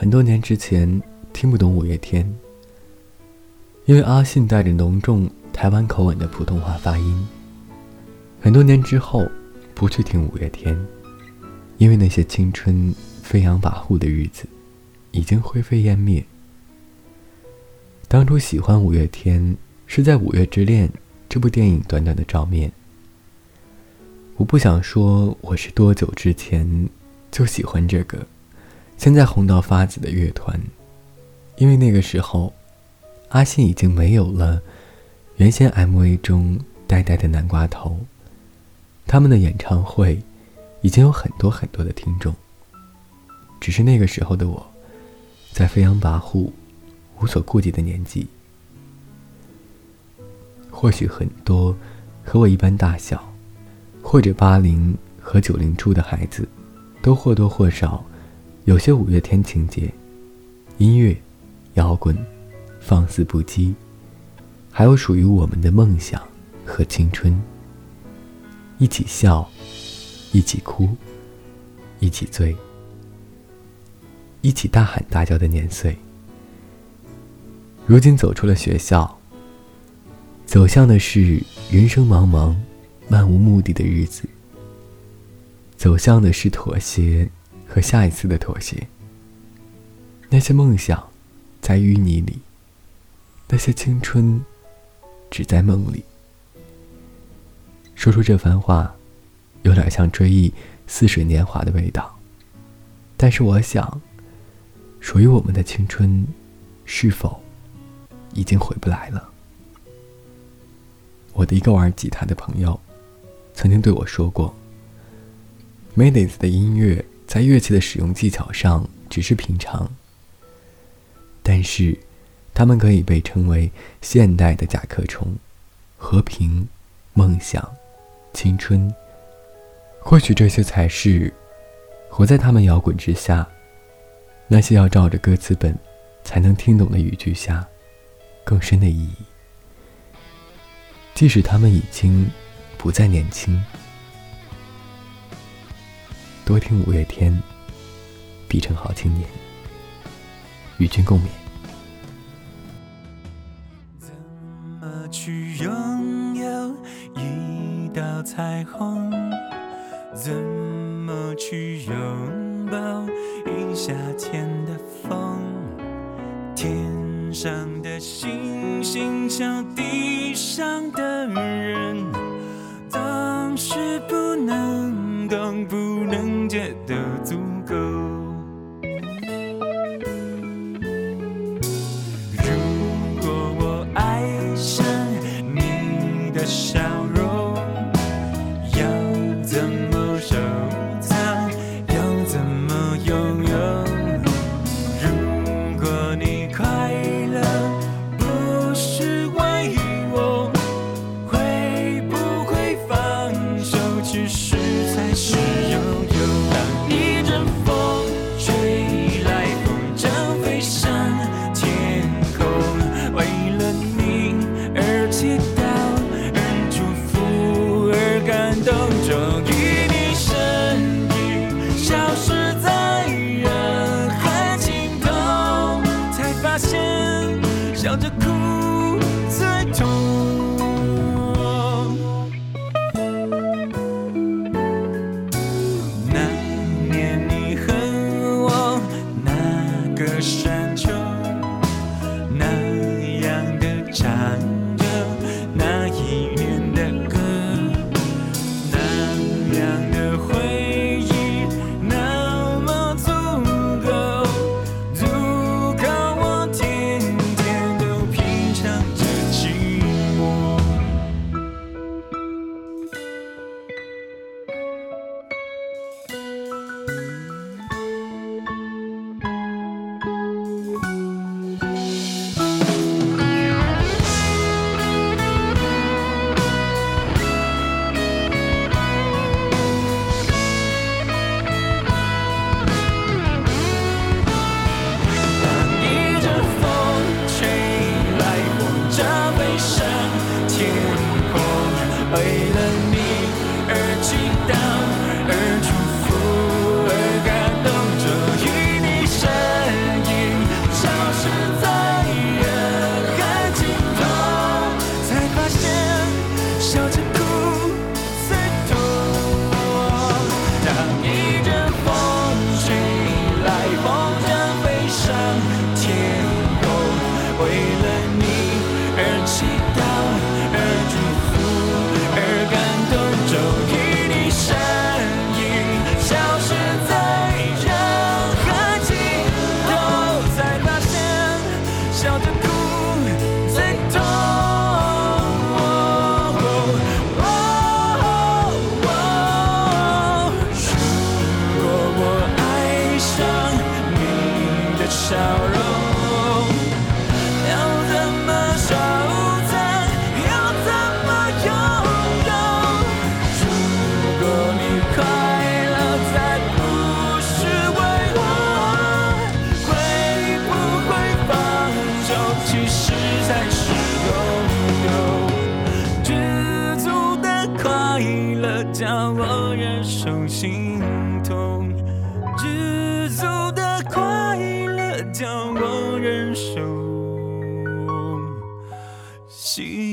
很多年之前听不懂五月天，因为阿信带着浓重台湾口吻的普通话发音。很多年之后，不去听五月天，因为那些青春飞扬跋扈的日子，已经灰飞烟灭。当初喜欢五月天，是在《五月之恋》这部电影短短的照面。我不想说我是多久之前就喜欢这个。现在红到发紫的乐团，因为那个时候，阿信已经没有了原先 MV 中呆呆的南瓜头，他们的演唱会已经有很多很多的听众。只是那个时候的我，在飞扬跋扈、无所顾忌的年纪，或许很多和我一般大小，或者八零和九零初的孩子，都或多或少。有些五月天情节，音乐、摇滚，放肆不羁，还有属于我们的梦想和青春。一起笑，一起哭，一起醉，一起大喊大叫的年岁。如今走出了学校，走向的是人生茫茫、漫无目的的日子，走向的是妥协。和下一次的妥协。那些梦想，在淤泥里；那些青春，只在梦里。说出这番话，有点像追忆似水年华的味道。但是我想，属于我们的青春，是否已经回不来了？我的一个玩吉他的朋友，曾经对我说过 m a d e s 的音乐。在乐器的使用技巧上只是平常，但是，他们可以被称为现代的甲壳虫，和平、梦想、青春。或许这些才是活在他们摇滚之下，那些要照着歌词本才能听懂的语句下更深的意义。即使他们已经不再年轻。多听五月天，必成好青年。与君共勉。怎么去拥有一道彩虹？怎么去拥抱一夏天的风？天上的星星，像地上的人，总是不能懂，不能。觉得足笑着哭。哎忍受心痛，知足的快乐叫我忍受心。